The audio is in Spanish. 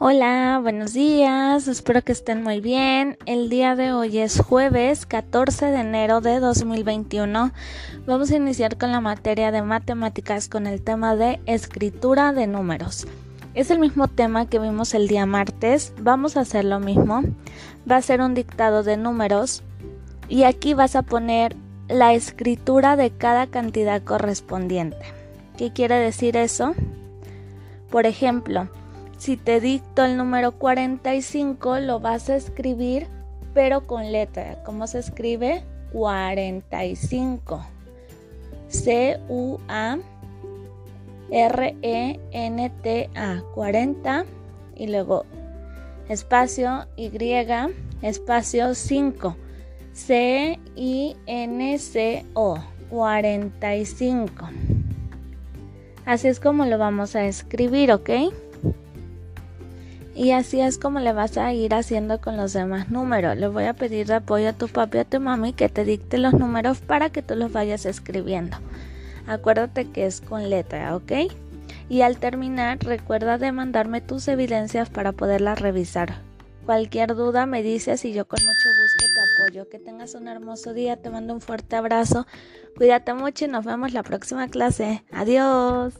Hola, buenos días, espero que estén muy bien. El día de hoy es jueves 14 de enero de 2021. Vamos a iniciar con la materia de matemáticas con el tema de escritura de números. Es el mismo tema que vimos el día martes, vamos a hacer lo mismo. Va a ser un dictado de números y aquí vas a poner la escritura de cada cantidad correspondiente. ¿Qué quiere decir eso? Por ejemplo, si te dicto el número 45, lo vas a escribir, pero con letra. ¿Cómo se escribe? 45. C-U-A. R-E-N-T-A, 40 y luego espacio Y, espacio 5, C-I-N-C-O, 45. Así es como lo vamos a escribir, ¿ok? Y así es como le vas a ir haciendo con los demás números. Le voy a pedir de apoyo a tu papi y a tu mami que te dicte los números para que tú los vayas escribiendo. Acuérdate que es con letra, ¿ok? Y al terminar, recuerda de mandarme tus evidencias para poderlas revisar. Cualquier duda me dices y yo con mucho gusto te apoyo. Que tengas un hermoso día, te mando un fuerte abrazo. Cuídate mucho y nos vemos la próxima clase. Adiós.